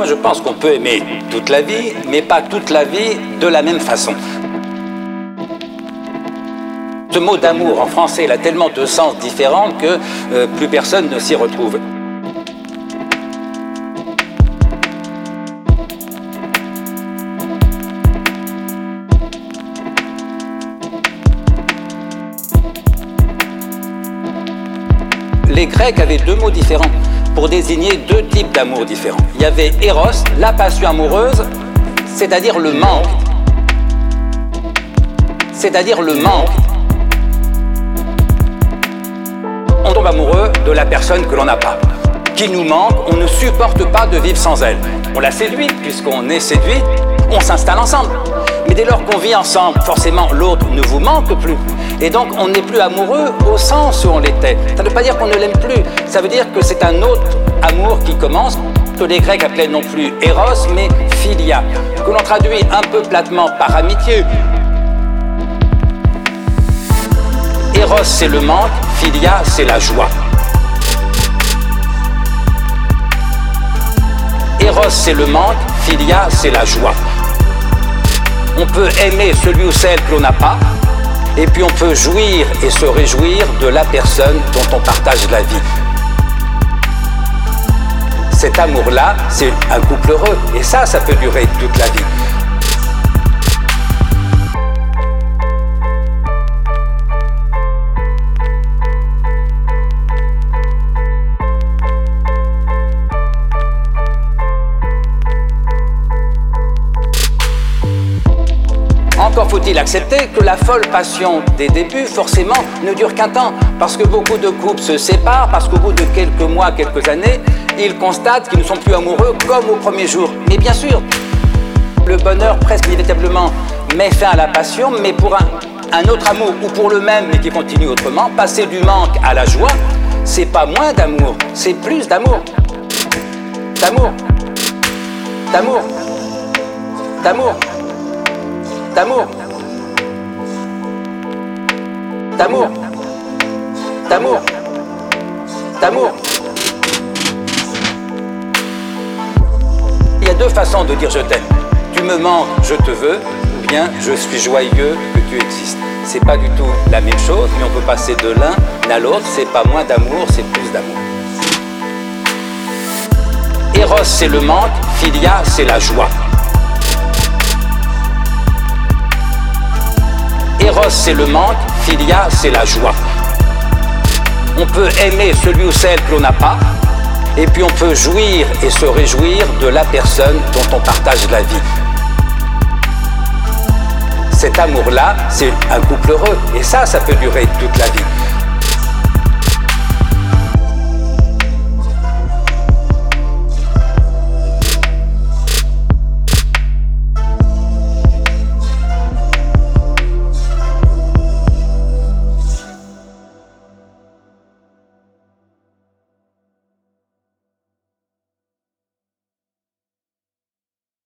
Moi, je pense qu'on peut aimer toute la vie, mais pas toute la vie de la même façon. Ce mot d'amour en français, a tellement de sens différents que euh, plus personne ne s'y retrouve. Les Grecs avaient deux mots différents pour désigner deux types d'amour différents. Il y avait Eros, la passion amoureuse, c'est-à-dire le manque. C'est-à-dire le manque. On tombe amoureux de la personne que l'on n'a pas, qui nous manque, on ne supporte pas de vivre sans elle. On la séduit, puisqu'on est séduit, on s'installe ensemble. Mais dès lors qu'on vit ensemble, forcément l'autre ne vous manque plus. Et donc on n'est plus amoureux au sens où on l'était. Ça ne veut pas dire qu'on ne l'aime plus, ça veut dire que c'est un autre amour qui commence, que les Grecs appelaient non plus Eros, mais Philia, que l'on traduit un peu platement par amitié. Eros c'est le manque, Philia c'est la joie. Eros c'est le manque, Philia c'est la joie. On peut aimer celui ou celle que l'on n'a pas, et puis on peut jouir et se réjouir de la personne dont on partage la vie. Cet amour-là, c'est un couple heureux. Et ça, ça peut durer toute la vie. Encore faut-il accepter que la folle passion des débuts, forcément, ne dure qu'un temps, parce que beaucoup de couples se séparent, parce qu'au bout de quelques mois, quelques années, ils constatent qu'ils ne sont plus amoureux comme au premier jour. Mais bien sûr, le bonheur presque inévitablement met fin à la passion, mais pour un, un autre amour, ou pour le même, mais qui continue autrement, passer du manque à la joie, c'est pas moins d'amour, c'est plus d'amour. D'amour. D'amour. D'amour d'amour, d'amour, d'amour, d'amour. Il y a deux façons de dire je t'aime. Tu me manques, je te veux, ou bien je suis joyeux que tu existes. C'est pas du tout la même chose, mais on peut passer de l'un à l'autre. C'est pas moins d'amour, c'est plus d'amour. Eros, c'est le manque, Philia, c'est la joie. C'est le manque, Philia, c'est la joie. On peut aimer celui ou celle que l'on n'a pas, et puis on peut jouir et se réjouir de la personne dont on partage la vie. Cet amour-là, c'est un couple heureux, et ça, ça peut durer toute la vie.